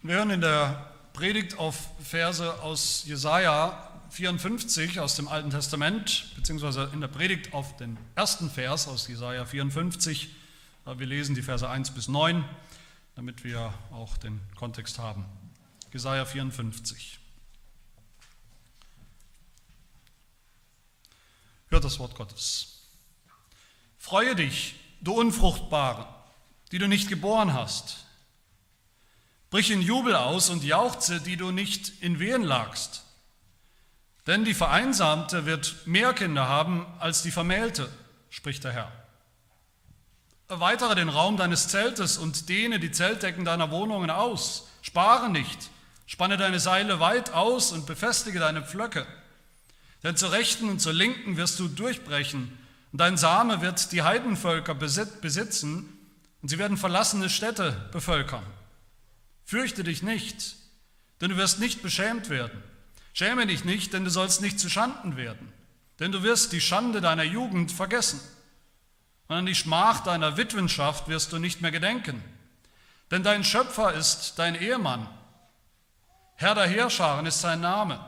Wir hören in der Predigt auf Verse aus Jesaja 54 aus dem Alten Testament, beziehungsweise in der Predigt auf den ersten Vers aus Jesaja 54. Wir lesen die Verse 1 bis 9, damit wir auch den Kontext haben. Jesaja 54. Hört das Wort Gottes. Freue dich, du Unfruchtbare, die du nicht geboren hast Brich in Jubel aus und jauchze, die du nicht in Wehen lagst. Denn die Vereinsamte wird mehr Kinder haben als die Vermählte, spricht der Herr. Erweitere den Raum deines Zeltes und dehne die Zeltdecken deiner Wohnungen aus. Spare nicht, spanne deine Seile weit aus und befestige deine Pflöcke. Denn zur Rechten und zur Linken wirst du durchbrechen, und dein Same wird die Heidenvölker besitzen, und sie werden verlassene Städte bevölkern. Fürchte dich nicht, denn du wirst nicht beschämt werden. Schäme dich nicht, denn du sollst nicht zu Schanden werden. Denn du wirst die Schande deiner Jugend vergessen. Und an die Schmach deiner Witwenschaft wirst du nicht mehr gedenken. Denn dein Schöpfer ist dein Ehemann. Herr der Heerscharen ist sein Name.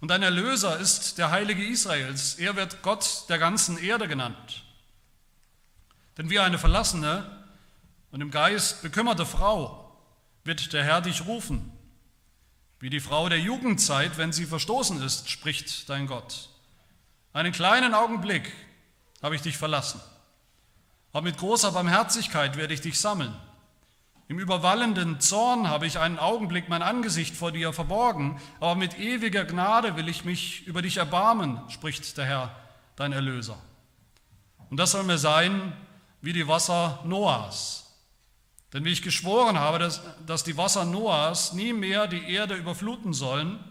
Und dein Erlöser ist der Heilige Israels. Er wird Gott der ganzen Erde genannt. Denn wie eine verlassene und im Geist bekümmerte Frau wird der Herr dich rufen, wie die Frau der Jugendzeit, wenn sie verstoßen ist, spricht dein Gott. Einen kleinen Augenblick habe ich dich verlassen, aber mit großer Barmherzigkeit werde ich dich sammeln. Im überwallenden Zorn habe ich einen Augenblick mein Angesicht vor dir verborgen, aber mit ewiger Gnade will ich mich über dich erbarmen, spricht der Herr, dein Erlöser. Und das soll mir sein wie die Wasser Noahs, denn wie ich geschworen habe, dass, dass die Wasser Noahs nie mehr die Erde überfluten sollen,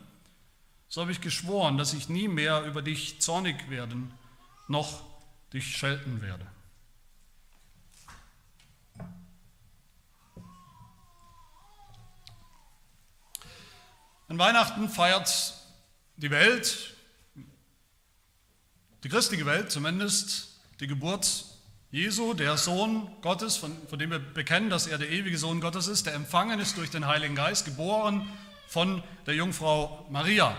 so habe ich geschworen, dass ich nie mehr über dich zornig werden, noch dich schelten werde. An Weihnachten feiert die Welt, die christliche Welt zumindest, die Geburt Jesu, der Sohn Gottes, von, von, dem wir bekennen, dass er der ewige Sohn Gottes ist, der empfangen ist durch den Heiligen Geist, geboren von der Jungfrau Maria.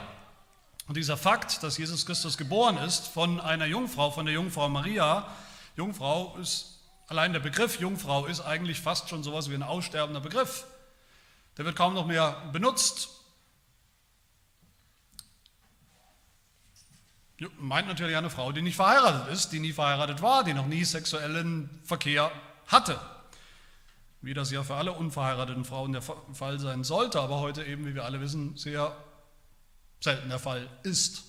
Und dieser Fakt, dass Jesus Christus geboren ist von einer Jungfrau, von der Jungfrau Maria, Jungfrau ist, allein der Begriff Jungfrau ist eigentlich fast schon sowas wie ein aussterbender Begriff. Der wird kaum noch mehr benutzt. Meint natürlich eine Frau, die nicht verheiratet ist, die nie verheiratet war, die noch nie sexuellen Verkehr hatte. Wie das ja für alle unverheirateten Frauen der Fall sein sollte, aber heute eben, wie wir alle wissen, sehr selten der Fall ist.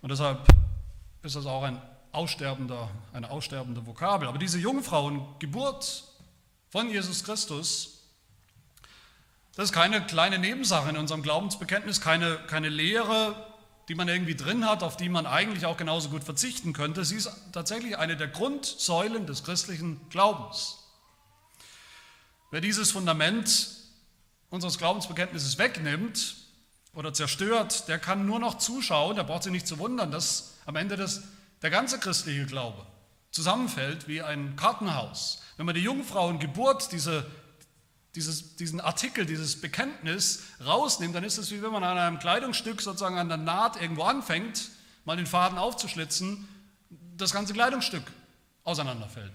Und deshalb ist das auch ein aussterbender, eine aussterbende Vokabel. Aber diese Jungfrauengeburt von Jesus Christus, das ist keine kleine Nebensache in unserem Glaubensbekenntnis, keine, keine Lehre, die man irgendwie drin hat, auf die man eigentlich auch genauso gut verzichten könnte. Sie ist tatsächlich eine der Grundsäulen des christlichen Glaubens. Wer dieses Fundament unseres Glaubensbekenntnisses wegnimmt oder zerstört, der kann nur noch zuschauen, der braucht sich nicht zu wundern, dass am Ende das, der ganze christliche Glaube zusammenfällt wie ein Kartenhaus. Wenn man die Jungfrauengeburt, diese dieses, diesen Artikel, dieses Bekenntnis rausnimmt, dann ist es wie wenn man an einem Kleidungsstück sozusagen an der Naht irgendwo anfängt, mal den Faden aufzuschlitzen, das ganze Kleidungsstück auseinanderfällt.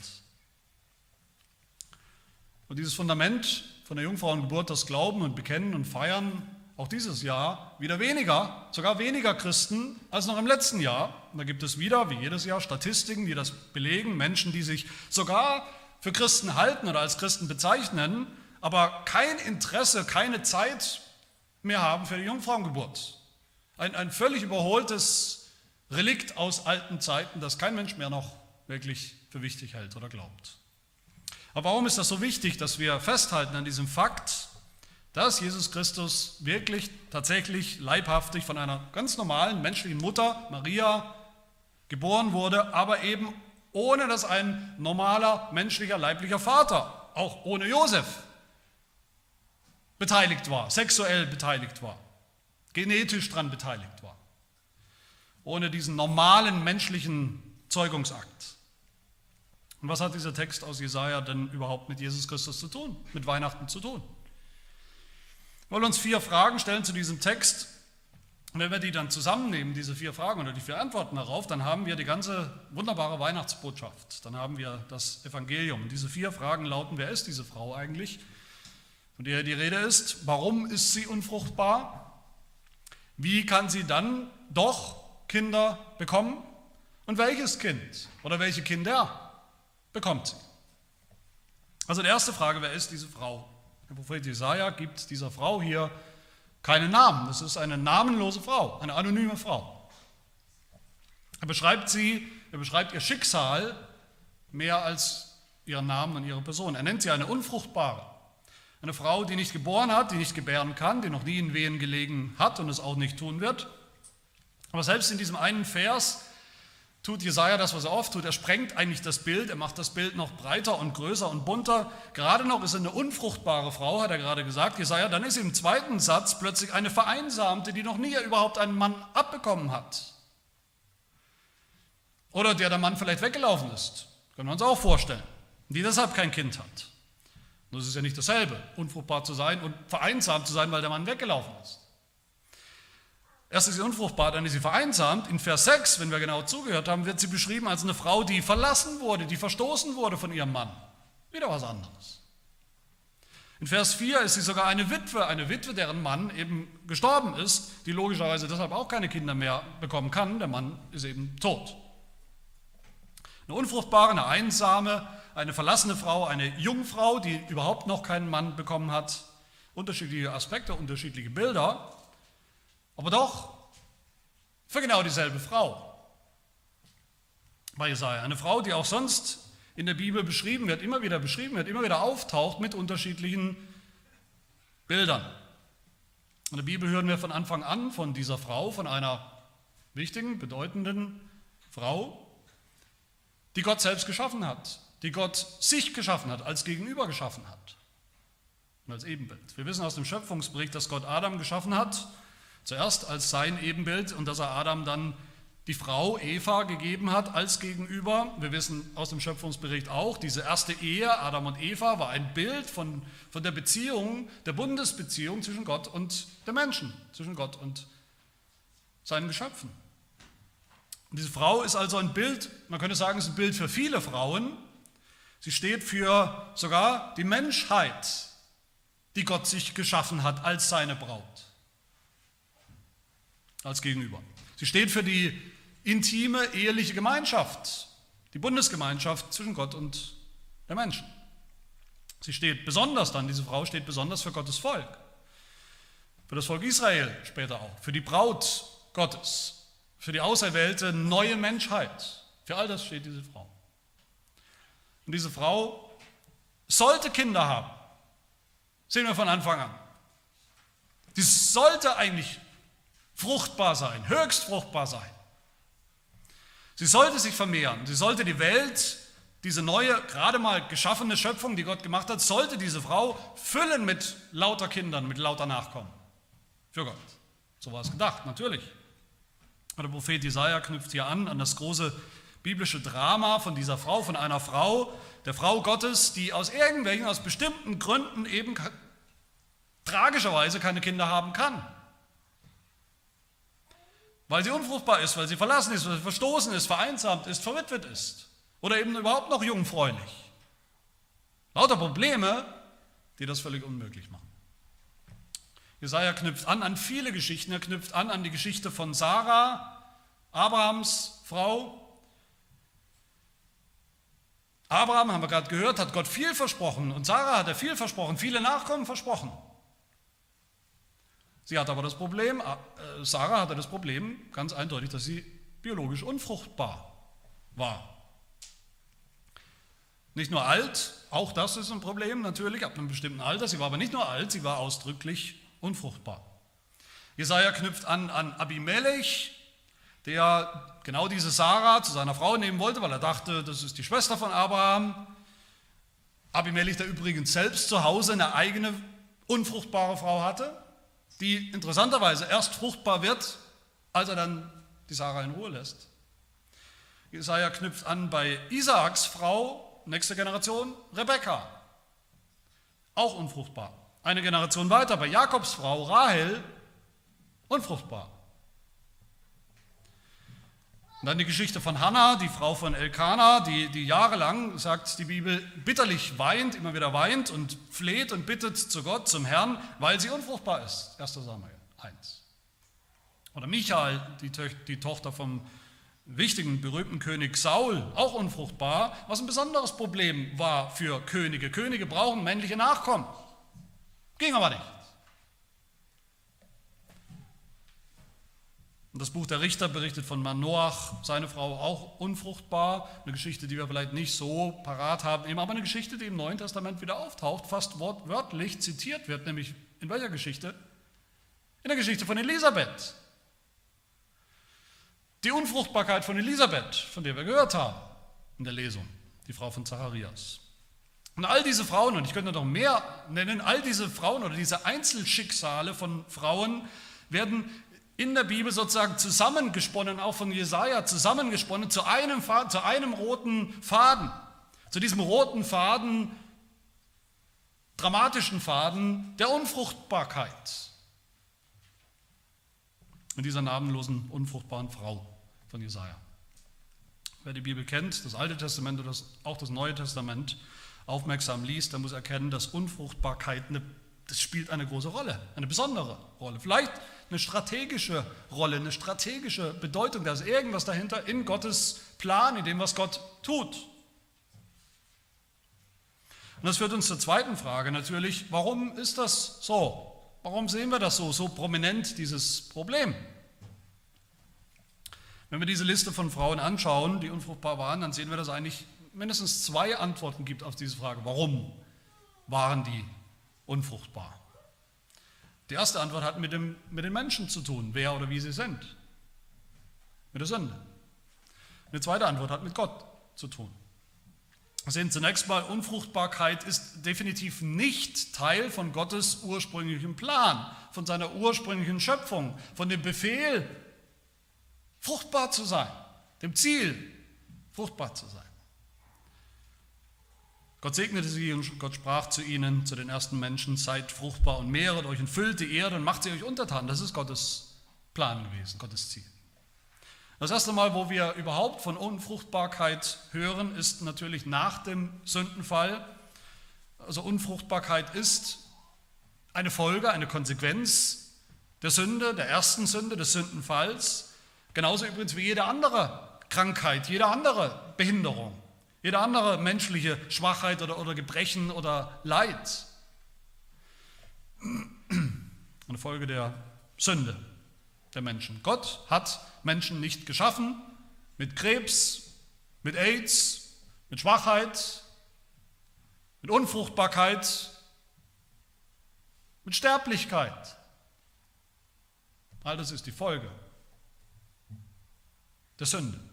Und dieses Fundament von der Jungfrauengeburt, das Glauben und Bekennen und Feiern, auch dieses Jahr wieder weniger, sogar weniger Christen als noch im letzten Jahr. Und da gibt es wieder, wie jedes Jahr, Statistiken, die das belegen, Menschen, die sich sogar für Christen halten oder als Christen bezeichnen, aber kein Interesse, keine Zeit mehr haben für die Jungfrauengeburt. Ein, ein völlig überholtes Relikt aus alten Zeiten, das kein Mensch mehr noch wirklich für wichtig hält oder glaubt. Aber warum ist das so wichtig, dass wir festhalten an diesem Fakt, dass Jesus Christus wirklich tatsächlich leibhaftig von einer ganz normalen menschlichen Mutter, Maria, geboren wurde, aber eben ohne dass ein normaler menschlicher leiblicher Vater, auch ohne Josef, beteiligt war, sexuell beteiligt war, genetisch daran beteiligt war, ohne diesen normalen menschlichen Zeugungsakt. Und was hat dieser Text aus Jesaja denn überhaupt mit Jesus Christus zu tun, mit Weihnachten zu tun? wollen uns vier Fragen stellen zu diesem Text. Wenn wir die dann zusammennehmen, diese vier Fragen oder die vier Antworten darauf, dann haben wir die ganze wunderbare Weihnachtsbotschaft. Dann haben wir das Evangelium. Und diese vier Fragen lauten, wer ist diese Frau eigentlich? Von der die Rede ist, warum ist sie unfruchtbar? Wie kann sie dann doch Kinder bekommen? Und welches Kind oder welche Kinder bekommt sie? Also die erste Frage, wer ist diese Frau? Der Prophet Jesaja gibt dieser Frau hier keinen Namen. Das ist eine namenlose Frau, eine anonyme Frau. Er beschreibt sie, er beschreibt ihr Schicksal mehr als ihren Namen und ihre Person. Er nennt sie eine unfruchtbare. Eine Frau, die nicht geboren hat, die nicht gebären kann, die noch nie in Wehen gelegen hat und es auch nicht tun wird. Aber selbst in diesem einen Vers tut Jesaja das, was er oft tut. Er sprengt eigentlich das Bild, er macht das Bild noch breiter und größer und bunter. Gerade noch ist er eine unfruchtbare Frau, hat er gerade gesagt, Jesaja. Dann ist im zweiten Satz plötzlich eine Vereinsamte, die noch nie überhaupt einen Mann abbekommen hat. Oder der der Mann vielleicht weggelaufen ist. Können wir uns auch vorstellen. Die deshalb kein Kind hat. Das ist ja nicht dasselbe, unfruchtbar zu sein und vereinsamt zu sein, weil der Mann weggelaufen ist. Erst ist sie unfruchtbar, dann ist sie vereinsamt. In Vers 6, wenn wir genau zugehört haben, wird sie beschrieben als eine Frau, die verlassen wurde, die verstoßen wurde von ihrem Mann. Wieder was anderes. In Vers 4 ist sie sogar eine Witwe, eine Witwe, deren Mann eben gestorben ist, die logischerweise deshalb auch keine Kinder mehr bekommen kann. Der Mann ist eben tot. Eine unfruchtbare, eine einsame, eine verlassene Frau, eine Jungfrau, die überhaupt noch keinen Mann bekommen hat. Unterschiedliche Aspekte, unterschiedliche Bilder. Aber doch für genau dieselbe Frau bei Jesaja. Eine Frau, die auch sonst in der Bibel beschrieben wird, immer wieder beschrieben wird, immer wieder auftaucht mit unterschiedlichen Bildern. In der Bibel hören wir von Anfang an von dieser Frau, von einer wichtigen, bedeutenden Frau, die Gott selbst geschaffen hat, die Gott sich geschaffen hat, als Gegenüber geschaffen hat und als Ebenbild. Wir wissen aus dem Schöpfungsbericht, dass Gott Adam geschaffen hat Zuerst als sein Ebenbild und dass er Adam dann die Frau Eva gegeben hat als Gegenüber. Wir wissen aus dem Schöpfungsbericht auch, diese erste Ehe, Adam und Eva, war ein Bild von, von der Beziehung, der Bundesbeziehung zwischen Gott und der Menschen, zwischen Gott und seinen Geschöpfen. Und diese Frau ist also ein Bild, man könnte sagen, es ist ein Bild für viele Frauen. Sie steht für sogar die Menschheit, die Gott sich geschaffen hat als seine Braut als Gegenüber. Sie steht für die intime eheliche Gemeinschaft, die Bundesgemeinschaft zwischen Gott und der Menschen. Sie steht besonders dann, diese Frau steht besonders für Gottes Volk, für das Volk Israel später auch, für die Braut Gottes, für die auserwählte neue Menschheit. Für all das steht diese Frau. Und diese Frau sollte Kinder haben. Sehen wir von Anfang an. Die sollte eigentlich fruchtbar sein, höchst fruchtbar sein. Sie sollte sich vermehren, sie sollte die Welt, diese neue, gerade mal geschaffene Schöpfung, die Gott gemacht hat, sollte diese Frau füllen mit lauter Kindern, mit lauter Nachkommen. Für Gott. So war es gedacht, natürlich. Der Prophet Jesaja knüpft hier an, an das große biblische Drama von dieser Frau, von einer Frau, der Frau Gottes, die aus irgendwelchen, aus bestimmten Gründen eben tragischerweise keine Kinder haben kann. Weil sie unfruchtbar ist, weil sie verlassen ist, weil sie verstoßen ist, vereinsamt ist, verwitwet ist. Oder eben überhaupt noch jungfräulich. Lauter Probleme, die das völlig unmöglich machen. Jesaja knüpft an an viele Geschichten. Er knüpft an an die Geschichte von Sarah, Abrahams Frau. Abraham, haben wir gerade gehört, hat Gott viel versprochen und Sarah hat er viel versprochen, viele Nachkommen versprochen. Sie hat aber das Problem, äh, Sarah hatte das Problem ganz eindeutig, dass sie biologisch unfruchtbar war. Nicht nur alt, auch das ist ein Problem natürlich, ab einem bestimmten Alter. Sie war aber nicht nur alt, sie war ausdrücklich unfruchtbar. Jesaja knüpft an an Abimelech, der genau diese Sarah zu seiner Frau nehmen wollte, weil er dachte, das ist die Schwester von Abraham. Abimelech, der übrigens selbst zu Hause eine eigene unfruchtbare Frau hatte die interessanterweise erst fruchtbar wird, als er dann die Sarah in Ruhe lässt. Jesaja knüpft an bei Isaaks Frau, nächste Generation, Rebekka, auch unfruchtbar. eine Generation weiter, bei Jakobs Frau Rahel, unfruchtbar. Und dann die Geschichte von Hannah, die Frau von Elkanah, die, die jahrelang, sagt die Bibel, bitterlich weint, immer wieder weint und fleht und bittet zu Gott, zum Herrn, weil sie unfruchtbar ist. 1. Samuel 1. Oder Michael, die, die Tochter vom wichtigen, berühmten König Saul, auch unfruchtbar, was ein besonderes Problem war für Könige. Könige brauchen männliche Nachkommen. Ging aber nicht. Und das Buch der Richter berichtet von Manoach, seine Frau auch unfruchtbar. Eine Geschichte, die wir vielleicht nicht so parat haben, eben aber eine Geschichte, die im Neuen Testament wieder auftaucht, fast wortwörtlich zitiert wird, nämlich in welcher Geschichte? In der Geschichte von Elisabeth. Die Unfruchtbarkeit von Elisabeth, von der wir gehört haben in der Lesung, die Frau von Zacharias. Und all diese Frauen, und ich könnte noch mehr nennen, all diese Frauen oder diese Einzelschicksale von Frauen werden in der Bibel sozusagen zusammengesponnen, auch von Jesaja zusammengesponnen zu einem, zu einem roten Faden. Zu diesem roten Faden, dramatischen Faden der Unfruchtbarkeit. In dieser namenlosen, unfruchtbaren Frau von Jesaja. Wer die Bibel kennt, das Alte Testament oder auch das Neue Testament, aufmerksam liest, der muss erkennen, dass Unfruchtbarkeit eine, das spielt eine große Rolle, eine besondere Rolle. Vielleicht eine strategische Rolle, eine strategische Bedeutung. Da ist irgendwas dahinter in Gottes Plan, in dem, was Gott tut. Und das führt uns zur zweiten Frage natürlich, warum ist das so? Warum sehen wir das so, so prominent, dieses Problem? Wenn wir diese Liste von Frauen anschauen, die unfruchtbar waren, dann sehen wir, dass es eigentlich mindestens zwei Antworten gibt auf diese Frage. Warum waren die unfruchtbar? Die erste Antwort hat mit, dem, mit den Menschen zu tun, wer oder wie sie sind. Mit der Sünde. Eine zweite Antwort hat mit Gott zu tun. Wir sehen zunächst mal, Unfruchtbarkeit ist definitiv nicht Teil von Gottes ursprünglichem Plan, von seiner ursprünglichen Schöpfung, von dem Befehl, fruchtbar zu sein, dem Ziel, fruchtbar zu sein. Gott segnete sie und Gott sprach zu ihnen, zu den ersten Menschen, seid fruchtbar und mehret euch und füllt die Erde und macht sie euch untertan. Das ist Gottes Plan gewesen, Gottes Ziel. Das erste Mal, wo wir überhaupt von Unfruchtbarkeit hören, ist natürlich nach dem Sündenfall. Also Unfruchtbarkeit ist eine Folge, eine Konsequenz der Sünde, der ersten Sünde, des Sündenfalls. Genauso übrigens wie jede andere Krankheit, jede andere Behinderung. Jede andere menschliche Schwachheit oder, oder Gebrechen oder Leid. Eine Folge der Sünde der Menschen. Gott hat Menschen nicht geschaffen mit Krebs, mit AIDS, mit Schwachheit, mit Unfruchtbarkeit, mit Sterblichkeit. All das ist die Folge der Sünde.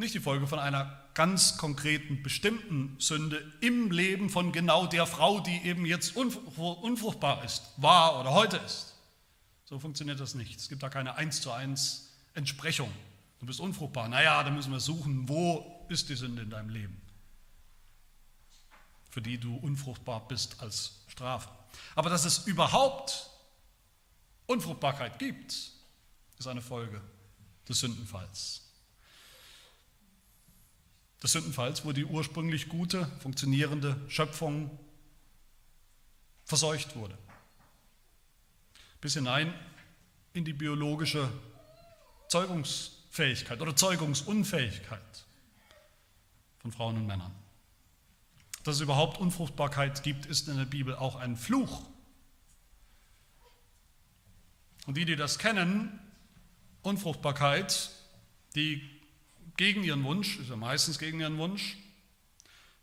Nicht die Folge von einer ganz konkreten, bestimmten Sünde im Leben von genau der Frau, die eben jetzt unfruchtbar ist, war oder heute ist. So funktioniert das nicht. Es gibt da keine eins zu eins Entsprechung. Du bist unfruchtbar. Naja, dann müssen wir suchen, wo ist die Sünde in deinem Leben, für die du unfruchtbar bist als Strafe. Aber dass es überhaupt Unfruchtbarkeit gibt, ist eine Folge des Sündenfalls des Sündenfalls, wo die ursprünglich gute, funktionierende Schöpfung verseucht wurde. Bis hinein in die biologische Zeugungsfähigkeit oder Zeugungsunfähigkeit von Frauen und Männern. Dass es überhaupt Unfruchtbarkeit gibt, ist in der Bibel auch ein Fluch. Und die, die das kennen, Unfruchtbarkeit, die gegen ihren Wunsch, ist ja meistens gegen ihren Wunsch,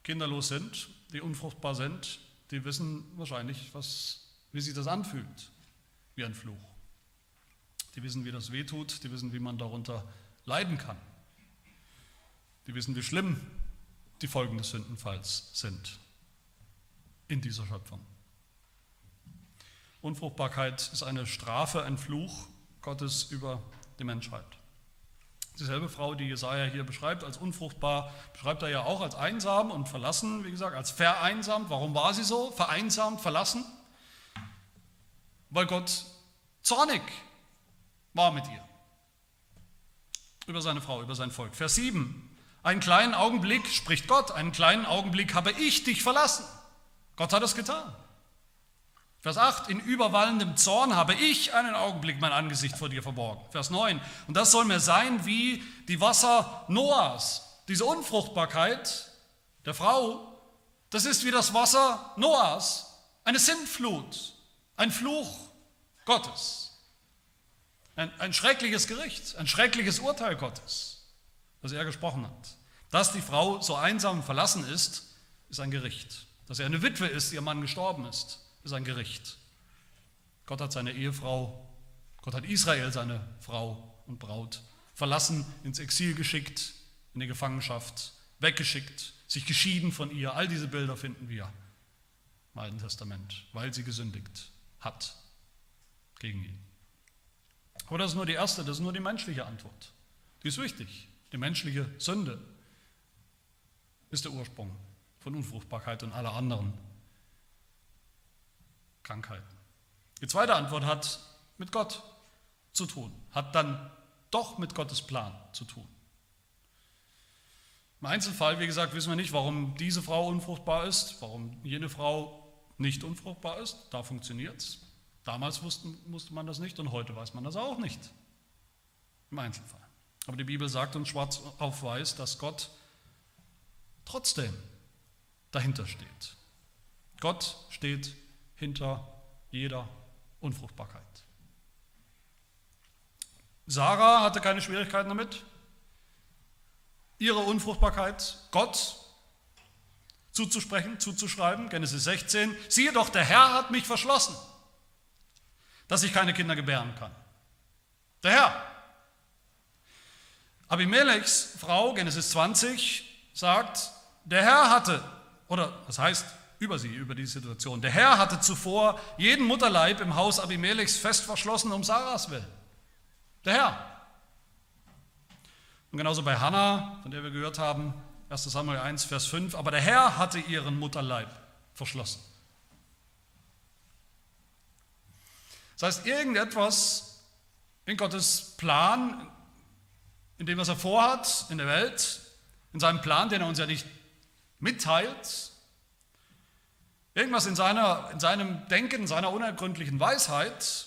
kinderlos sind, die unfruchtbar sind, die wissen wahrscheinlich, was, wie sich das anfühlt, wie ein Fluch. Die wissen, wie das wehtut, die wissen, wie man darunter leiden kann. Die wissen, wie schlimm die Folgen des Sündenfalls sind in dieser Schöpfung. Unfruchtbarkeit ist eine Strafe, ein Fluch Gottes über die Menschheit. Dieselbe Frau, die Jesaja hier beschreibt als unfruchtbar, beschreibt er ja auch als einsam und verlassen, wie gesagt, als vereinsamt. Warum war sie so? Vereinsamt, verlassen? Weil Gott zornig war mit ihr. Über seine Frau, über sein Volk. Vers 7. Einen kleinen Augenblick, spricht Gott, einen kleinen Augenblick habe ich dich verlassen. Gott hat es getan. Vers 8, in überwallendem Zorn habe ich einen Augenblick mein Angesicht vor dir verborgen. Vers 9, und das soll mir sein wie die Wasser Noahs. Diese Unfruchtbarkeit der Frau, das ist wie das Wasser Noahs, eine Sintflut, ein Fluch Gottes. Ein, ein schreckliches Gericht, ein schreckliches Urteil Gottes, das er gesprochen hat. Dass die Frau so einsam verlassen ist, ist ein Gericht. Dass er eine Witwe ist, ihr Mann gestorben ist, ist ein Gericht. Gott hat seine Ehefrau, Gott hat Israel, seine Frau und Braut, verlassen, ins Exil geschickt, in die Gefangenschaft, weggeschickt, sich geschieden von ihr. All diese Bilder finden wir im Alten Testament, weil sie gesündigt hat gegen ihn. Aber das ist nur die erste, das ist nur die menschliche Antwort. Die ist wichtig. Die menschliche Sünde ist der Ursprung von Unfruchtbarkeit und aller anderen Krankheiten. Die zweite Antwort hat mit Gott zu tun, hat dann doch mit Gottes Plan zu tun. Im Einzelfall, wie gesagt, wissen wir nicht, warum diese Frau unfruchtbar ist, warum jene Frau nicht unfruchtbar ist. Da funktioniert es. Damals wussten, wusste man das nicht und heute weiß man das auch nicht. Im Einzelfall. Aber die Bibel sagt uns schwarz auf weiß, dass Gott trotzdem dahinter steht. Gott steht hinter jeder Unfruchtbarkeit. Sarah hatte keine Schwierigkeiten damit, ihre Unfruchtbarkeit Gott zuzusprechen, zuzuschreiben. Genesis 16. Siehe doch, der Herr hat mich verschlossen, dass ich keine Kinder gebären kann. Der Herr. Abimelechs Frau, Genesis 20, sagt, der Herr hatte, oder das heißt, über sie, über die Situation. Der Herr hatte zuvor jeden Mutterleib im Haus Abimelechs fest verschlossen um Sarahs Willen. Der Herr. Und genauso bei Hannah, von der wir gehört haben, 1 Samuel 1, Vers 5, aber der Herr hatte ihren Mutterleib verschlossen. Das heißt, irgendetwas in Gottes Plan, in dem, was er vorhat in der Welt, in seinem Plan, den er uns ja nicht mitteilt, Irgendwas in, seiner, in seinem Denken, in seiner unergründlichen Weisheit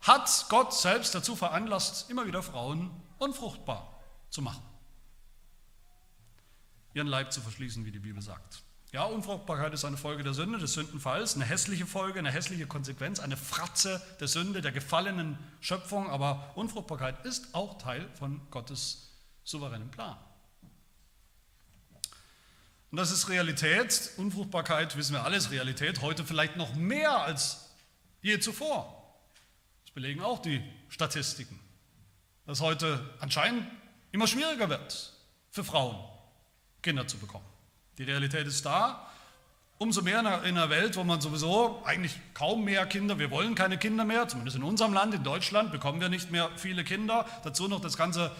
hat Gott selbst dazu veranlasst, immer wieder Frauen unfruchtbar zu machen. Ihren Leib zu verschließen, wie die Bibel sagt. Ja, Unfruchtbarkeit ist eine Folge der Sünde, des Sündenfalls, eine hässliche Folge, eine hässliche Konsequenz, eine Fratze der Sünde, der gefallenen Schöpfung, aber Unfruchtbarkeit ist auch Teil von Gottes souveränen Plan. Und das ist Realität. Unfruchtbarkeit, wissen wir alles, Realität. Heute vielleicht noch mehr als je zuvor. Das belegen auch die Statistiken. Dass heute anscheinend immer schwieriger wird für Frauen, Kinder zu bekommen. Die Realität ist da. Umso mehr in einer Welt, wo man sowieso eigentlich kaum mehr Kinder, wir wollen keine Kinder mehr, zumindest in unserem Land, in Deutschland, bekommen wir nicht mehr viele Kinder. Dazu noch das ganze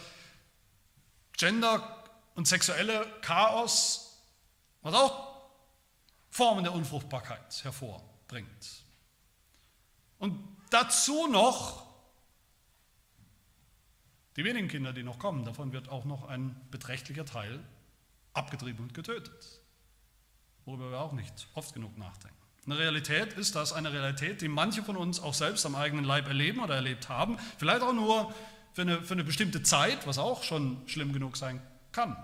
Gender- und sexuelle Chaos was auch Formen der Unfruchtbarkeit hervorbringt. Und dazu noch die wenigen Kinder, die noch kommen, davon wird auch noch ein beträchtlicher Teil abgetrieben und getötet, worüber wir auch nicht oft genug nachdenken. Eine Realität ist das, eine Realität, die manche von uns auch selbst am eigenen Leib erleben oder erlebt haben, vielleicht auch nur für eine, für eine bestimmte Zeit, was auch schon schlimm genug sein kann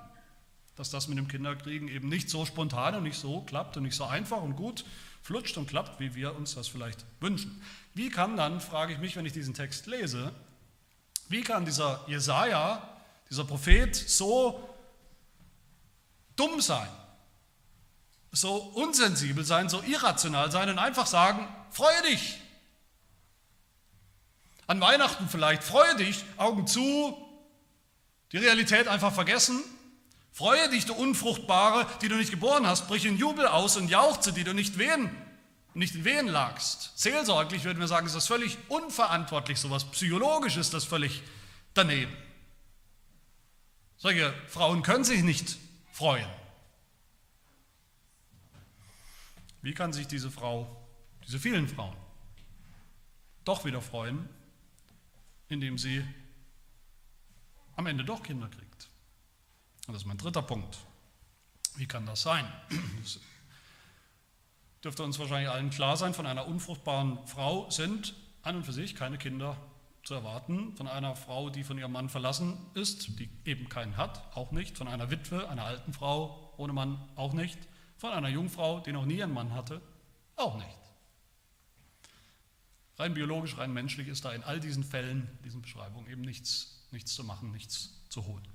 dass das mit dem Kinderkriegen eben nicht so spontan und nicht so klappt und nicht so einfach und gut flutscht und klappt, wie wir uns das vielleicht wünschen. Wie kann dann, frage ich mich, wenn ich diesen Text lese, wie kann dieser Jesaja, dieser Prophet so dumm sein, so unsensibel sein, so irrational sein und einfach sagen, freue dich. An Weihnachten vielleicht, freue dich, Augen zu, die Realität einfach vergessen Freue dich, du Unfruchtbare, die du nicht geboren hast, brich in Jubel aus und jauchze, die du nicht wehen, nicht in Wehen lagst. Seelsorglich würden wir sagen, ist das völlig unverantwortlich, so sowas psychologisch ist das völlig daneben. Solche Frauen können sich nicht freuen. Wie kann sich diese Frau, diese vielen Frauen, doch wieder freuen, indem sie am Ende doch Kinder kriegt? Und das ist mein dritter Punkt. Wie kann das sein? Das dürfte uns wahrscheinlich allen klar sein, von einer unfruchtbaren Frau sind an und für sich keine Kinder zu erwarten. Von einer Frau, die von ihrem Mann verlassen ist, die eben keinen hat, auch nicht. Von einer Witwe, einer alten Frau ohne Mann, auch nicht. Von einer Jungfrau, die noch nie einen Mann hatte, auch nicht. Rein biologisch, rein menschlich ist da in all diesen Fällen, diesen Beschreibungen eben nichts, nichts zu machen, nichts zu holen.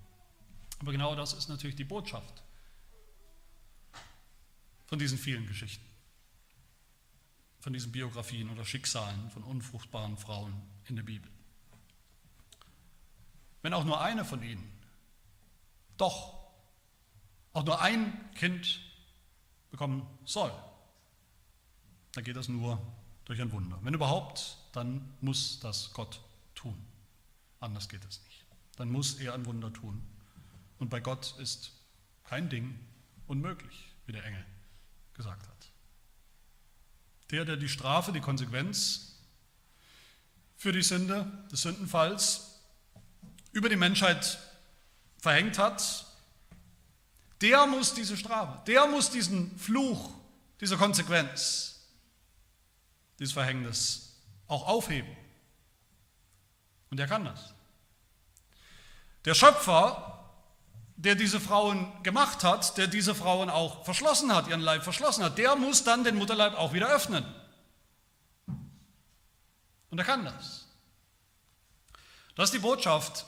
Aber genau das ist natürlich die Botschaft von diesen vielen Geschichten, von diesen Biografien oder Schicksalen von unfruchtbaren Frauen in der Bibel. Wenn auch nur eine von ihnen doch auch nur ein Kind bekommen soll, dann geht das nur durch ein Wunder. Wenn überhaupt, dann muss das Gott tun. Anders geht es nicht. Dann muss er ein Wunder tun. Und bei Gott ist kein Ding unmöglich, wie der Engel gesagt hat. Der, der die Strafe, die Konsequenz für die Sünde des Sündenfalls über die Menschheit verhängt hat, der muss diese Strafe, der muss diesen Fluch, diese Konsequenz, dieses Verhängnis auch aufheben. Und er kann das. Der Schöpfer der diese Frauen gemacht hat, der diese Frauen auch verschlossen hat, ihren Leib verschlossen hat, der muss dann den Mutterleib auch wieder öffnen. Und er kann das. Das ist die Botschaft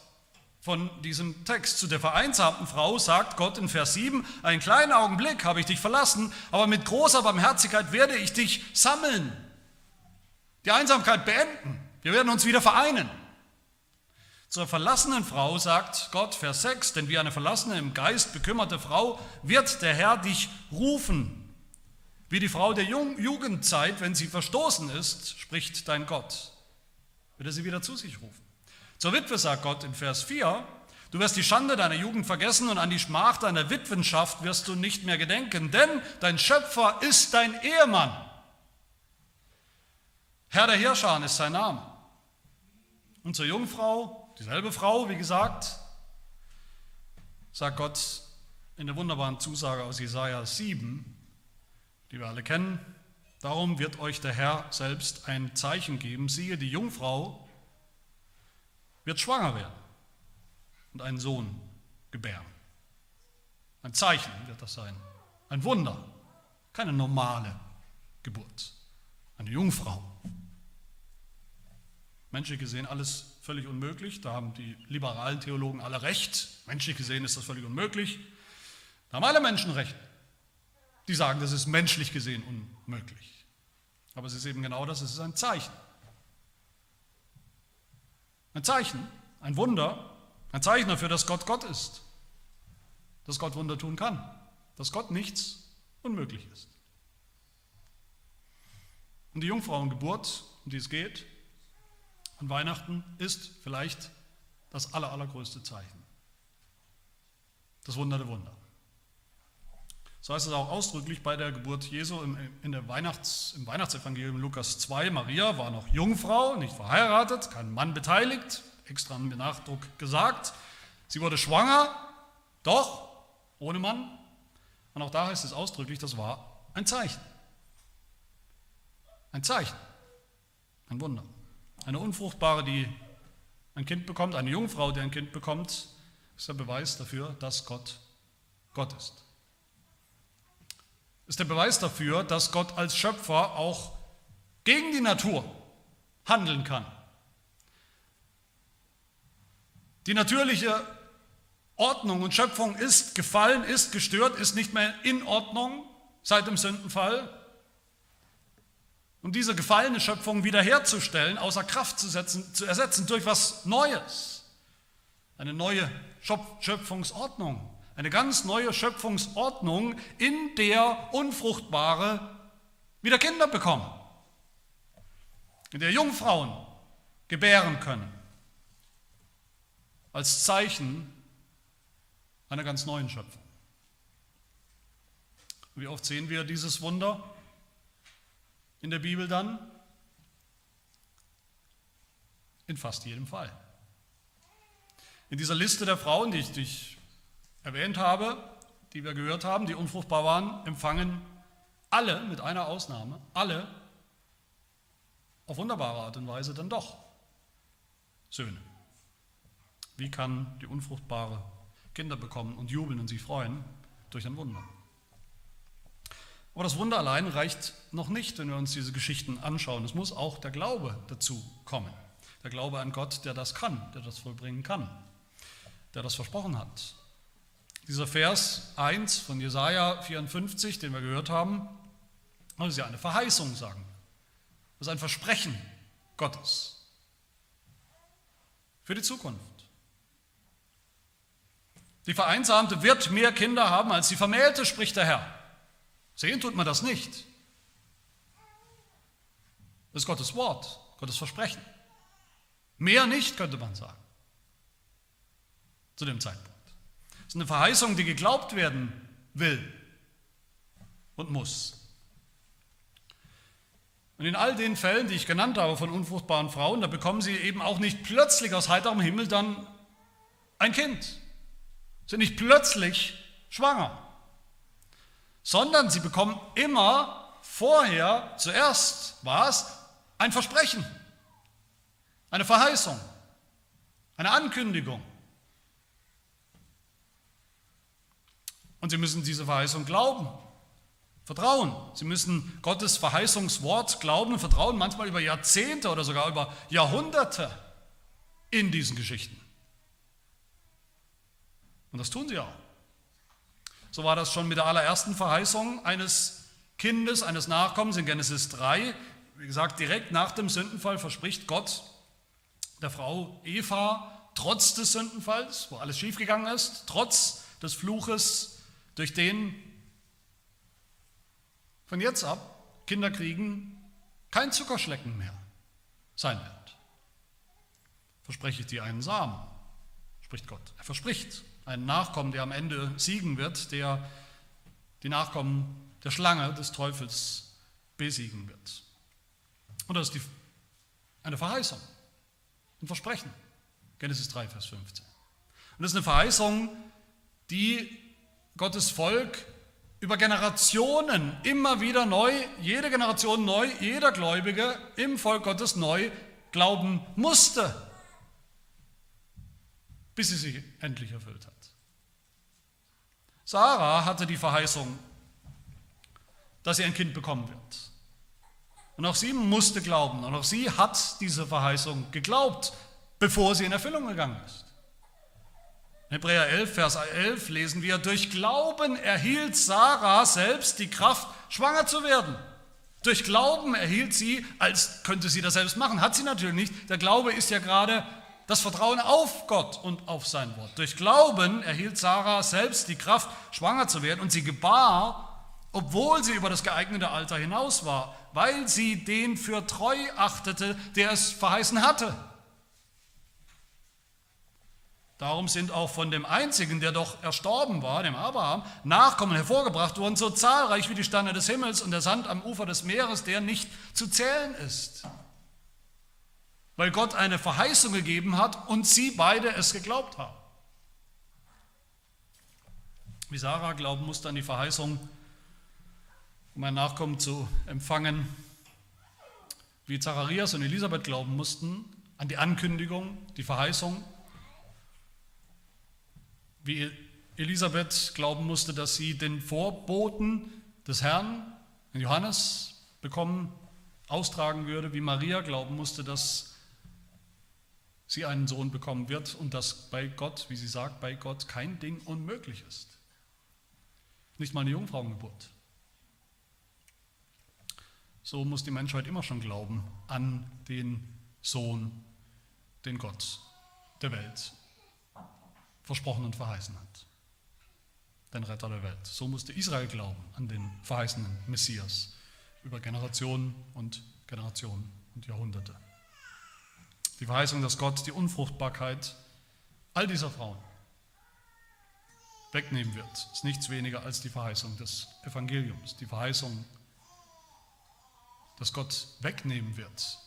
von diesem Text. Zu der vereinsamten Frau sagt Gott in Vers 7, einen kleinen Augenblick habe ich dich verlassen, aber mit großer Barmherzigkeit werde ich dich sammeln. Die Einsamkeit beenden. Wir werden uns wieder vereinen. Zur verlassenen Frau sagt Gott, Vers 6, denn wie eine verlassene im Geist bekümmerte Frau wird der Herr dich rufen. Wie die Frau der Jugendzeit, wenn sie verstoßen ist, spricht dein Gott, wird er sie wieder zu sich rufen. Zur Witwe sagt Gott in Vers 4, du wirst die Schande deiner Jugend vergessen und an die Schmach deiner Witwenschaft wirst du nicht mehr gedenken, denn dein Schöpfer ist dein Ehemann. Herr der Herrscher ist sein Name. Und zur Jungfrau Dieselbe Frau, wie gesagt, sagt Gott in der wunderbaren Zusage aus Jesaja 7, die wir alle kennen. Darum wird euch der Herr selbst ein Zeichen geben. Siehe, die Jungfrau wird schwanger werden und einen Sohn gebären. Ein Zeichen wird das sein. Ein Wunder. Keine normale Geburt. Eine Jungfrau. Menschlich gesehen alles völlig unmöglich. Da haben die liberalen Theologen alle recht. Menschlich gesehen ist das völlig unmöglich. Da haben alle Menschen recht. Die sagen, das ist menschlich gesehen unmöglich. Aber es ist eben genau das, es ist ein Zeichen. Ein Zeichen, ein Wunder, ein Zeichen dafür, dass Gott Gott ist. Dass Gott Wunder tun kann. Dass Gott nichts unmöglich ist. Und die Jungfrauengeburt, um die es geht, an Weihnachten ist vielleicht das aller, allergrößte Zeichen. Das Wunder der Wunder. So heißt es auch ausdrücklich bei der Geburt Jesu im, in der Weihnachts, im Weihnachtsevangelium Lukas 2. Maria war noch Jungfrau, nicht verheiratet, kein Mann beteiligt, extra mit Nachdruck gesagt. Sie wurde schwanger, doch ohne Mann. Und auch da heißt es ausdrücklich, das war ein Zeichen. Ein Zeichen, ein Wunder. Eine Unfruchtbare, die ein Kind bekommt, eine Jungfrau, die ein Kind bekommt, ist der Beweis dafür, dass Gott Gott ist. Ist der Beweis dafür, dass Gott als Schöpfer auch gegen die Natur handeln kann. Die natürliche Ordnung und Schöpfung ist gefallen, ist gestört, ist nicht mehr in Ordnung seit dem Sündenfall um diese gefallene Schöpfung wiederherzustellen, außer Kraft zu, setzen, zu ersetzen durch was Neues. Eine neue Schöpfungsordnung, eine ganz neue Schöpfungsordnung, in der Unfruchtbare wieder Kinder bekommen, in der Jungfrauen gebären können, als Zeichen einer ganz neuen Schöpfung. Wie oft sehen wir dieses Wunder in der Bibel dann? In fast jedem Fall. In dieser Liste der Frauen, die ich, die ich erwähnt habe, die wir gehört haben, die unfruchtbar waren, empfangen alle, mit einer Ausnahme, alle auf wunderbare Art und Weise dann doch Söhne. Wie kann die Unfruchtbare Kinder bekommen und jubeln und sich freuen durch ein Wunder? Aber das Wunder allein reicht noch nicht, wenn wir uns diese Geschichten anschauen. Es muss auch der Glaube dazu kommen. Der Glaube an Gott, der das kann, der das vollbringen kann, der das versprochen hat. Dieser Vers 1 von Jesaja 54, den wir gehört haben, das ist ja eine Verheißung, sagen wir. Das ist ein Versprechen Gottes für die Zukunft. Die Vereinsamte wird mehr Kinder haben als die Vermählte, spricht der Herr. Sehen tut man das nicht. Das ist Gottes Wort, Gottes Versprechen. Mehr nicht, könnte man sagen, zu dem Zeitpunkt. Es ist eine Verheißung, die geglaubt werden will und muss. Und in all den Fällen, die ich genannt habe von unfruchtbaren Frauen, da bekommen sie eben auch nicht plötzlich aus heiterem Himmel dann ein Kind. Sind nicht plötzlich schwanger sondern sie bekommen immer vorher, zuerst war ein Versprechen, eine Verheißung, eine Ankündigung. Und sie müssen diese Verheißung glauben, vertrauen. Sie müssen Gottes Verheißungswort glauben und vertrauen, manchmal über Jahrzehnte oder sogar über Jahrhunderte in diesen Geschichten. Und das tun sie auch. So war das schon mit der allerersten Verheißung eines Kindes, eines Nachkommens in Genesis 3. Wie gesagt, direkt nach dem Sündenfall verspricht Gott der Frau Eva, trotz des Sündenfalls, wo alles schiefgegangen ist, trotz des Fluches, durch den von jetzt ab Kinder kriegen kein Zuckerschlecken mehr sein wird. Verspreche ich dir einen Samen, spricht Gott. Er verspricht einen Nachkommen, der am Ende siegen wird, der die Nachkommen der Schlange, des Teufels besiegen wird. Und das ist die, eine Verheißung, ein Versprechen. Genesis 3, Vers 15. Und das ist eine Verheißung, die Gottes Volk über Generationen immer wieder neu, jede Generation neu, jeder Gläubige im Volk Gottes neu glauben musste, bis sie sich endlich erfüllt hat. Sarah hatte die Verheißung, dass sie ein Kind bekommen wird. Und auch sie musste glauben. Und auch sie hat diese Verheißung geglaubt, bevor sie in Erfüllung gegangen ist. In Hebräer 11, Vers 11 lesen wir, durch Glauben erhielt Sarah selbst die Kraft, schwanger zu werden. Durch Glauben erhielt sie, als könnte sie das selbst machen, hat sie natürlich nicht. Der Glaube ist ja gerade das Vertrauen auf Gott und auf sein Wort. Durch Glauben erhielt Sarah selbst die Kraft, schwanger zu werden und sie gebar, obwohl sie über das geeignete Alter hinaus war, weil sie den für treu achtete, der es verheißen hatte. Darum sind auch von dem einzigen, der doch erstorben war, dem Abraham, Nachkommen hervorgebracht worden, so zahlreich wie die Sterne des Himmels und der Sand am Ufer des Meeres, der nicht zu zählen ist weil Gott eine Verheißung gegeben hat und sie beide es geglaubt haben. Wie Sarah glauben musste an die Verheißung, um ein Nachkommen zu empfangen, wie Zacharias und Elisabeth glauben mussten an die Ankündigung, die Verheißung, wie Elisabeth glauben musste, dass sie den Vorboten des Herrn, Johannes, bekommen, austragen würde, wie Maria glauben musste, dass sie einen Sohn bekommen wird und dass bei Gott, wie sie sagt, bei Gott kein Ding unmöglich ist. Nicht mal eine Jungfrauengeburt. So muss die Menschheit immer schon glauben an den Sohn, den Gott der Welt versprochen und verheißen hat. Den Retter der Welt. So musste Israel glauben an den verheißenen Messias über Generationen und Generationen und Jahrhunderte. Die Verheißung, dass Gott die Unfruchtbarkeit all dieser Frauen wegnehmen wird, ist nichts weniger als die Verheißung des Evangeliums, die Verheißung, dass Gott wegnehmen wird,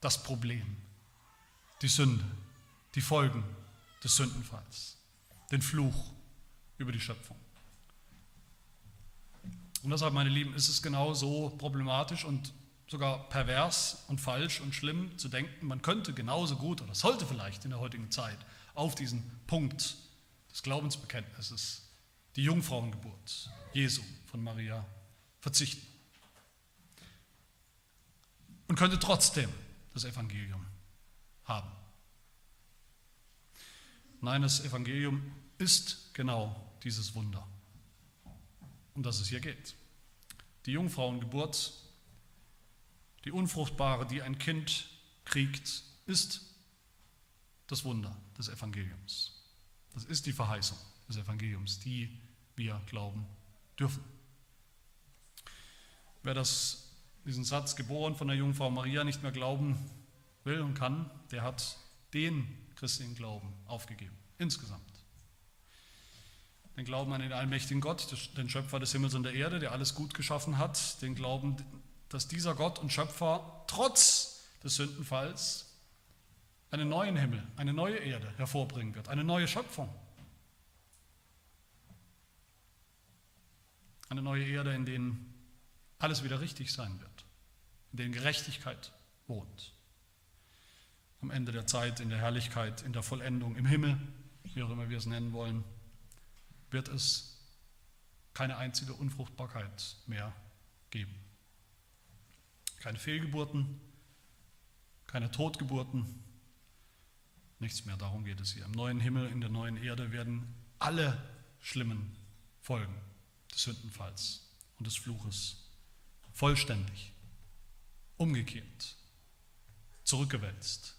das Problem, die Sünde, die Folgen des Sündenfalls, den Fluch über die Schöpfung. Und deshalb, meine Lieben, ist es genau so problematisch und sogar pervers und falsch und schlimm zu denken, man könnte genauso gut oder sollte vielleicht in der heutigen Zeit auf diesen Punkt des Glaubensbekenntnisses, die Jungfrauengeburt Jesu von Maria, verzichten. Und könnte trotzdem das Evangelium haben. Nein, das Evangelium ist genau dieses Wunder, um das es hier geht. Die Jungfrauengeburt, die Unfruchtbare, die ein Kind kriegt, ist das Wunder des Evangeliums. Das ist die Verheißung des Evangeliums, die wir glauben dürfen. Wer das, diesen Satz geboren von der Jungfrau Maria nicht mehr glauben will und kann, der hat den christlichen Glauben aufgegeben, insgesamt. Den Glauben an den allmächtigen Gott, den Schöpfer des Himmels und der Erde, der alles gut geschaffen hat, den Glauben, dass dieser Gott und Schöpfer trotz des Sündenfalls einen neuen Himmel, eine neue Erde hervorbringen wird, eine neue Schöpfung. Eine neue Erde, in der alles wieder richtig sein wird, in der Gerechtigkeit wohnt. Am Ende der Zeit, in der Herrlichkeit, in der Vollendung, im Himmel, wie auch immer wir es nennen wollen, wird es keine einzige Unfruchtbarkeit mehr geben. Keine Fehlgeburten, keine Totgeburten, nichts mehr. Darum geht es hier. Im neuen Himmel, in der neuen Erde werden alle schlimmen Folgen des Sündenfalls und des Fluches vollständig, umgekehrt, zurückgewälzt,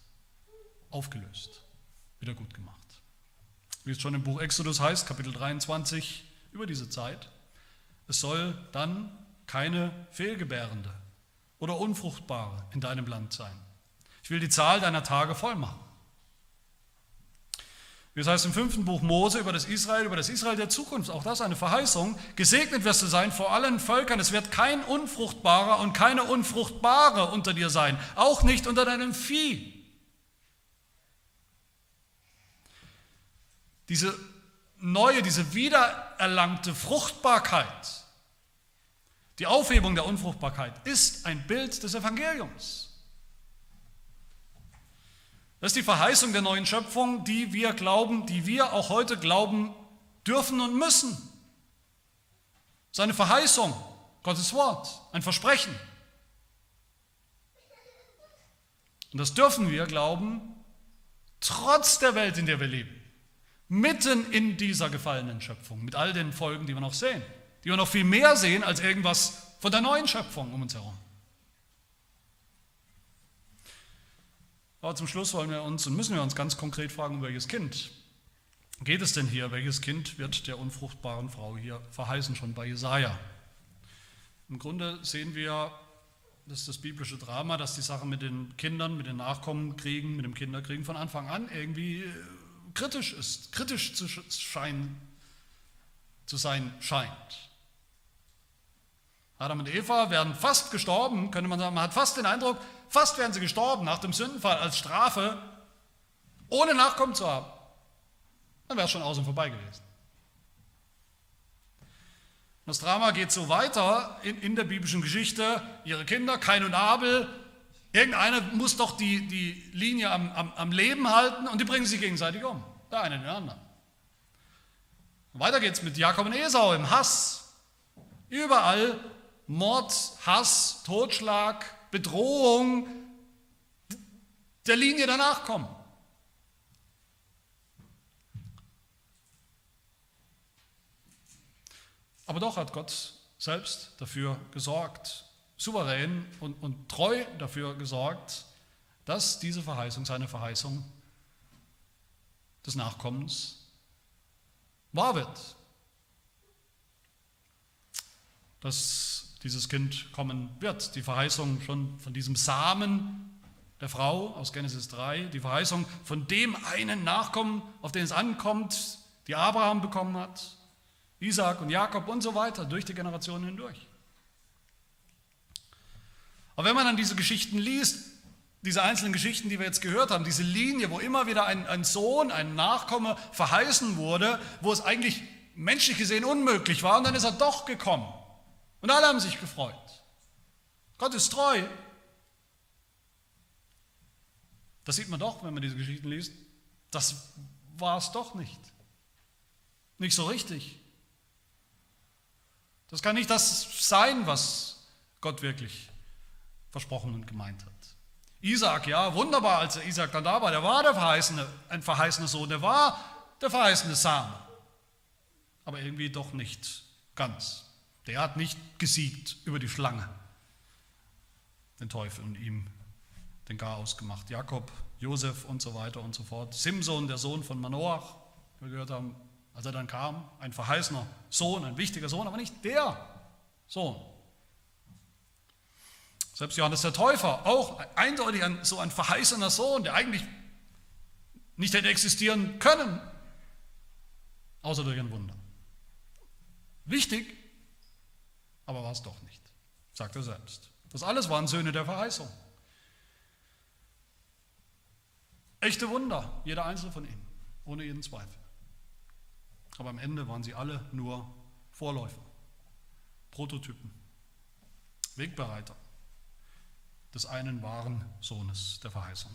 aufgelöst, wieder gut gemacht. Wie es schon im Buch Exodus heißt, Kapitel 23, über diese Zeit, es soll dann keine Fehlgebärende oder Unfruchtbare in deinem Land sein. Ich will die Zahl deiner Tage voll machen. Wie es heißt im fünften Buch Mose über das Israel, über das Israel der Zukunft, auch das eine Verheißung, gesegnet wirst du sein vor allen Völkern, es wird kein Unfruchtbarer und keine Unfruchtbare unter dir sein, auch nicht unter deinem Vieh. Diese neue, diese wiedererlangte Fruchtbarkeit, die Aufhebung der Unfruchtbarkeit ist ein Bild des Evangeliums. Das ist die Verheißung der neuen Schöpfung, die wir glauben, die wir auch heute glauben dürfen und müssen. Seine Verheißung, Gottes Wort, ein Versprechen. Und das dürfen wir glauben, trotz der Welt, in der wir leben. Mitten in dieser gefallenen Schöpfung, mit all den Folgen, die wir noch sehen. Die wir noch viel mehr sehen als irgendwas von der neuen Schöpfung um uns herum. Aber zum Schluss wollen wir uns und müssen wir uns ganz konkret fragen, um welches Kind geht es denn hier? Welches Kind wird der unfruchtbaren Frau hier verheißen, schon bei Jesaja? Im Grunde sehen wir, das ist das biblische Drama, dass die Sache mit den Kindern, mit den Nachkommenkriegen, mit dem Kinderkriegen von Anfang an irgendwie äh, kritisch ist, kritisch zu, scheinen, zu sein scheint. Adam und Eva werden fast gestorben, könnte man sagen. Man hat fast den Eindruck, fast wären sie gestorben nach dem Sündenfall als Strafe, ohne Nachkommen zu haben. Dann wäre es schon aus und vorbei gewesen. Das Drama geht so weiter in, in der biblischen Geschichte. Ihre Kinder, Kain und Abel, irgendeiner muss doch die, die Linie am, am, am Leben halten und die bringen sich gegenseitig um. Der eine den anderen. Weiter geht es mit Jakob und Esau im Hass. Überall Mord, Hass, Totschlag, Bedrohung der Linie danach kommen. Aber doch hat Gott selbst dafür gesorgt, souverän und, und treu dafür gesorgt, dass diese Verheißung, seine Verheißung des Nachkommens wahr wird. Dass dieses Kind kommen wird. Die Verheißung schon von diesem Samen der Frau aus Genesis 3, die Verheißung von dem einen Nachkommen, auf den es ankommt, die Abraham bekommen hat, Isaac und Jakob und so weiter, durch die Generationen hindurch. Aber wenn man dann diese Geschichten liest, diese einzelnen Geschichten, die wir jetzt gehört haben, diese Linie, wo immer wieder ein, ein Sohn, ein Nachkomme verheißen wurde, wo es eigentlich menschlich gesehen unmöglich war, und dann ist er doch gekommen. Und alle haben sich gefreut. Gott ist treu. Das sieht man doch, wenn man diese Geschichten liest. Das war es doch nicht. Nicht so richtig. Das kann nicht das sein, was Gott wirklich versprochen und gemeint hat. Isaac, ja, wunderbar, als der Isaac dann da war, der war der verheißene, ein verheißener Sohn, der war der verheißene Same. Aber irgendwie doch nicht ganz. Der hat nicht gesiegt über die Schlange, den Teufel und ihm den Garaus gemacht. Jakob, Josef und so weiter und so fort. Simson, der Sohn von Manoach, wir gehört haben, als er dann kam, ein verheißener Sohn, ein wichtiger Sohn, aber nicht der Sohn. Selbst Johannes der Täufer, auch eindeutig ein, so ein verheißener Sohn, der eigentlich nicht hätte existieren können, außer durch ein Wunder. Wichtig, aber war es doch nicht, sagt er selbst. Das alles waren Söhne der Verheißung. Echte Wunder, jeder einzelne von ihnen, ohne jeden Zweifel. Aber am Ende waren sie alle nur Vorläufer, Prototypen, Wegbereiter des einen wahren Sohnes der Verheißung.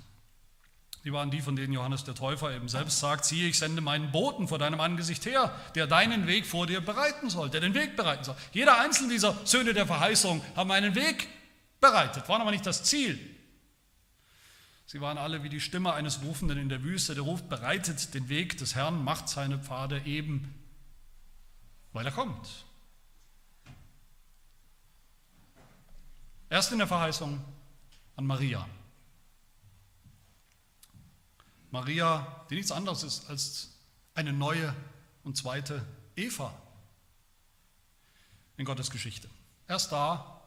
Die waren die, von denen Johannes der Täufer eben selbst sagt, siehe, ich sende meinen Boten vor deinem Angesicht her, der deinen Weg vor dir bereiten soll, der den Weg bereiten soll. Jeder einzelne dieser Söhne der Verheißung haben einen Weg bereitet, waren aber nicht das Ziel. Sie waren alle wie die Stimme eines Rufenden in der Wüste, der ruft, bereitet den Weg des Herrn, macht seine Pfade eben, weil er kommt. Erst in der Verheißung an Maria. Maria, die nichts anderes ist als eine neue und zweite Eva in Gottes Geschichte. Erst da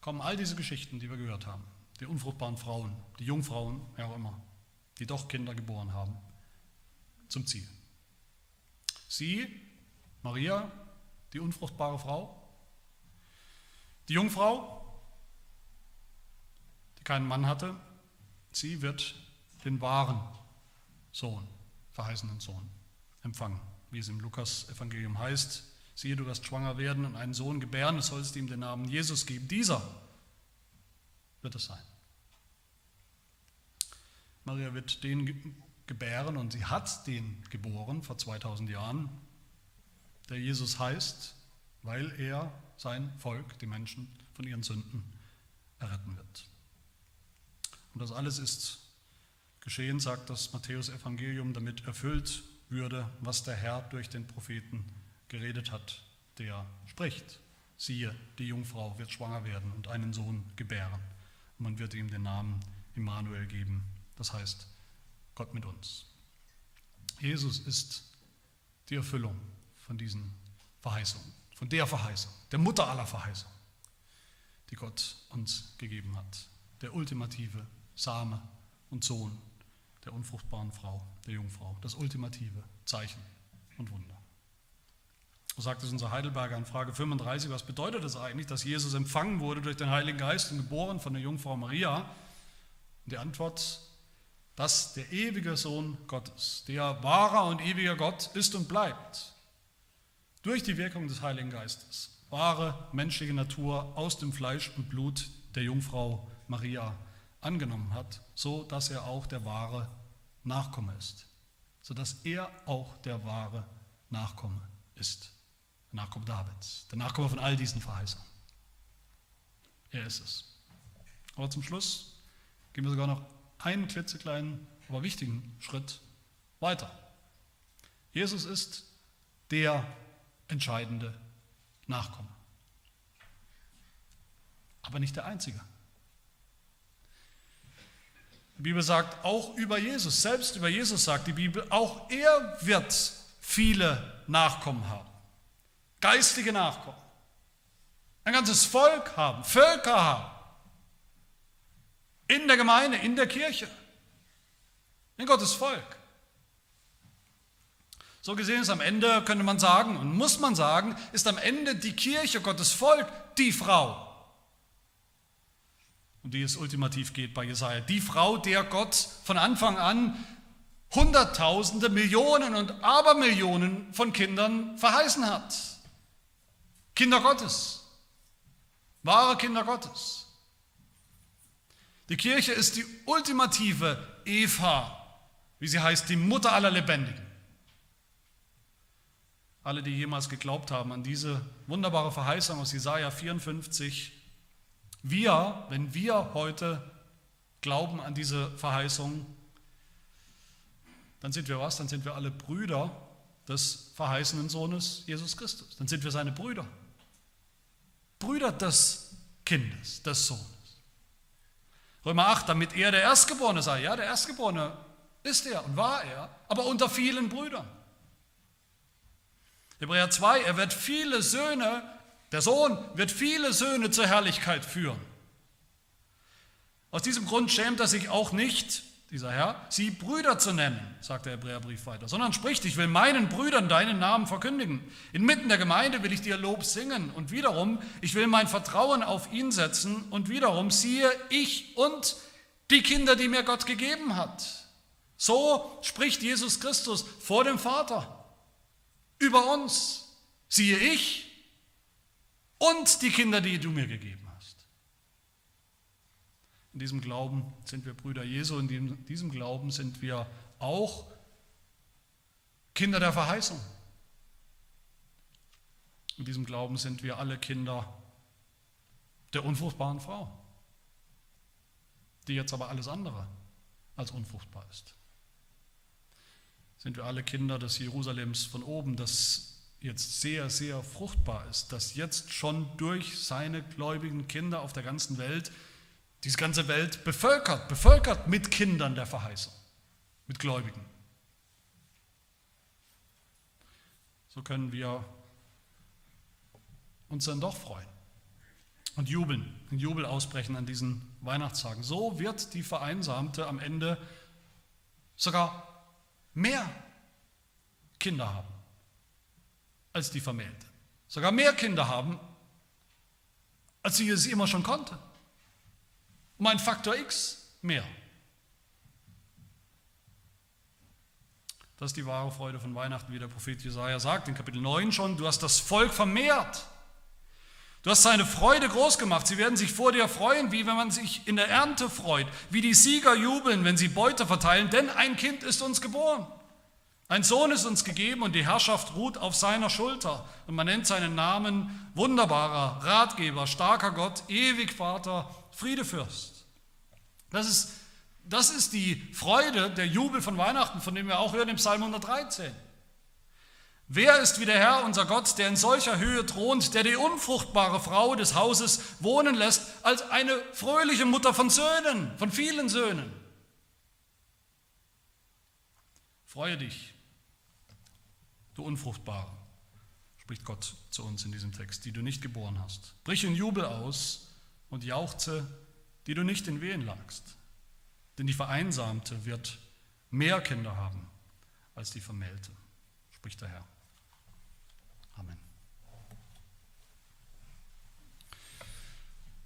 kommen all diese Geschichten, die wir gehört haben die unfruchtbaren Frauen, die Jungfrauen, wer auch immer, die doch Kinder geboren haben, zum Ziel. Sie, Maria, die unfruchtbare Frau, die Jungfrau, die keinen Mann hatte, sie wird den wahren Sohn, verheißenen Sohn, empfangen, wie es im Lukas-Evangelium heißt. Siehe, du wirst schwanger werden und einen Sohn gebären, es sollst ihm den Namen Jesus geben. Dieser wird es sein. Maria wird den gebären und sie hat den geboren vor 2000 Jahren, der Jesus heißt, weil er sein Volk, die Menschen, von ihren Sünden erretten wird. Und das alles ist geschehen, sagt das Matthäus-Evangelium, damit erfüllt würde, was der Herr durch den Propheten geredet hat, der spricht. Siehe, die Jungfrau wird schwanger werden und einen Sohn gebären und man wird ihm den Namen Immanuel geben, das heißt Gott mit uns. Jesus ist die Erfüllung von diesen Verheißungen, von der Verheißung, der Mutter aller Verheißungen, die Gott uns gegeben hat. Der ultimative Same und Sohn der unfruchtbaren Frau, der Jungfrau. Das ultimative Zeichen und Wunder. So sagt es unser Heidelberger in Frage 35, was bedeutet es eigentlich, dass Jesus empfangen wurde durch den Heiligen Geist und geboren von der Jungfrau Maria? Und die Antwort, dass der ewige Sohn Gottes, der wahrer und ewiger Gott ist und bleibt, durch die Wirkung des Heiligen Geistes, wahre menschliche Natur aus dem Fleisch und Blut der Jungfrau Maria angenommen hat, so dass er auch der wahre Nachkomme ist, so dass er auch der wahre Nachkomme ist. Nachkomme Davids, der Nachkomme von all diesen Verheißungen. Er ist es. Aber zum Schluss gehen wir sogar noch einen klitzekleinen, aber wichtigen Schritt weiter. Jesus ist der entscheidende Nachkomme. Aber nicht der einzige. Die Bibel sagt auch über Jesus, selbst über Jesus sagt die Bibel, auch er wird viele Nachkommen haben geistige Nachkommen, ein ganzes Volk haben, Völker haben, in der Gemeinde, in der Kirche, in Gottes Volk. So gesehen ist am Ende, könnte man sagen, und muss man sagen, ist am Ende die Kirche, Gottes Volk, die Frau. Um die es ultimativ geht bei Jesaja. Die Frau, der Gott von Anfang an Hunderttausende, Millionen und Abermillionen von Kindern verheißen hat. Kinder Gottes. Wahre Kinder Gottes. Die Kirche ist die ultimative Eva, wie sie heißt, die Mutter aller Lebendigen. Alle, die jemals geglaubt haben an diese wunderbare Verheißung aus Jesaja 54, wir, wenn wir heute glauben an diese Verheißung, dann sind wir was? Dann sind wir alle Brüder des verheißenen Sohnes Jesus Christus. Dann sind wir seine Brüder. Brüder des Kindes, des Sohnes. Römer 8, damit er der Erstgeborene sei. Ja, der Erstgeborene ist er und war er, aber unter vielen Brüdern. Hebräer 2, er wird viele Söhne, der Sohn wird viele Söhne zur Herrlichkeit führen. Aus diesem Grund schämt er sich auch nicht, dieser Herr, sie Brüder zu nennen, sagt der Hebräerbrief weiter, sondern spricht, ich will meinen Brüdern deinen Namen verkündigen. Inmitten der Gemeinde will ich dir Lob singen und wiederum, ich will mein Vertrauen auf ihn setzen und wiederum siehe ich und die Kinder, die mir Gott gegeben hat. So spricht Jesus Christus vor dem Vater über uns. Siehe ich und die Kinder, die du mir gegeben hast. In diesem Glauben sind wir Brüder Jesu, in diesem Glauben sind wir auch Kinder der Verheißung. In diesem Glauben sind wir alle Kinder der unfruchtbaren Frau, die jetzt aber alles andere als unfruchtbar ist. Sind wir alle Kinder des Jerusalems von oben, das jetzt sehr, sehr fruchtbar ist, das jetzt schon durch seine gläubigen Kinder auf der ganzen Welt diese ganze Welt bevölkert, bevölkert mit Kindern der Verheißung, mit Gläubigen. So können wir uns dann doch freuen und jubeln, in Jubel ausbrechen an diesen Weihnachtstagen. So wird die Vereinsamte am Ende sogar mehr Kinder haben als die Vermählte. Sogar mehr Kinder haben, als sie es immer schon konnte. Um ein Faktor X mehr. Das ist die wahre Freude von Weihnachten, wie der Prophet Jesaja sagt in Kapitel 9 schon. Du hast das Volk vermehrt. Du hast seine Freude groß gemacht. Sie werden sich vor dir freuen, wie wenn man sich in der Ernte freut, wie die Sieger jubeln, wenn sie Beute verteilen, denn ein Kind ist uns geboren. Ein Sohn ist uns gegeben und die Herrschaft ruht auf seiner Schulter. Und man nennt seinen Namen wunderbarer, Ratgeber, starker Gott, ewig Vater, Friedefürst. Das ist, das ist die Freude, der Jubel von Weihnachten, von dem wir auch hören im Psalm 113. Wer ist wie der Herr, unser Gott, der in solcher Höhe thront, der die unfruchtbare Frau des Hauses wohnen lässt, als eine fröhliche Mutter von Söhnen, von vielen Söhnen? Freue dich, du Unfruchtbare, spricht Gott zu uns in diesem Text, die du nicht geboren hast. Brich in Jubel aus, und jauchze, die du nicht in Wehen lagst. Denn die Vereinsamte wird mehr Kinder haben als die Vermählte, spricht der Herr. Amen.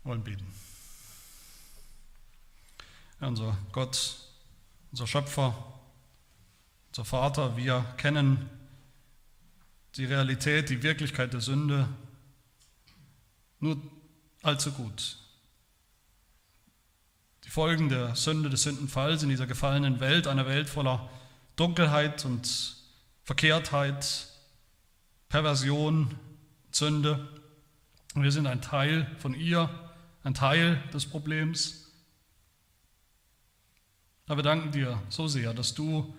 Wir wollen beten. Ja, unser Gott, unser Schöpfer, unser Vater, wir kennen die Realität, die Wirklichkeit der Sünde nur allzu gut. Die Folgen der Sünde, des Sündenfalls in dieser gefallenen Welt, einer Welt voller Dunkelheit und Verkehrtheit, Perversion, Sünde. Wir sind ein Teil von ihr, ein Teil des Problems. Aber wir danken dir so sehr, dass du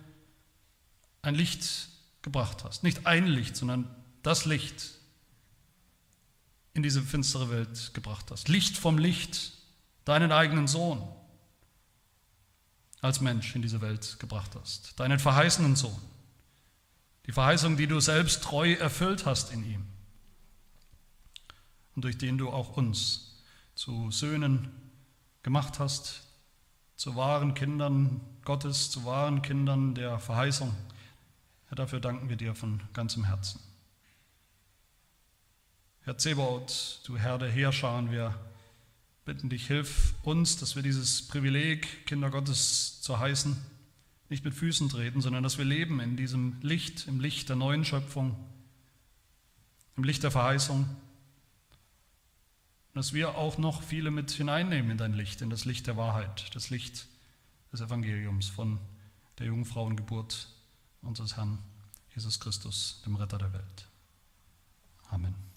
ein Licht gebracht hast. Nicht ein Licht, sondern das Licht, in diese finstere Welt gebracht hast. Licht vom Licht, deinen eigenen Sohn als Mensch in diese Welt gebracht hast. Deinen verheißenen Sohn. Die Verheißung, die du selbst treu erfüllt hast in ihm. Und durch den du auch uns zu Söhnen gemacht hast, zu wahren Kindern Gottes, zu wahren Kindern der Verheißung, Herr, dafür danken wir dir von ganzem Herzen. Herr Zebaoth, du Herr der Heerscharen, wir bitten dich, hilf uns, dass wir dieses Privileg, Kinder Gottes zu heißen, nicht mit Füßen treten, sondern dass wir leben in diesem Licht, im Licht der neuen Schöpfung, im Licht der Verheißung, und dass wir auch noch viele mit hineinnehmen in dein Licht, in das Licht der Wahrheit, das Licht des Evangeliums von der Jungfrauengeburt unseres Herrn Jesus Christus, dem Retter der Welt. Amen.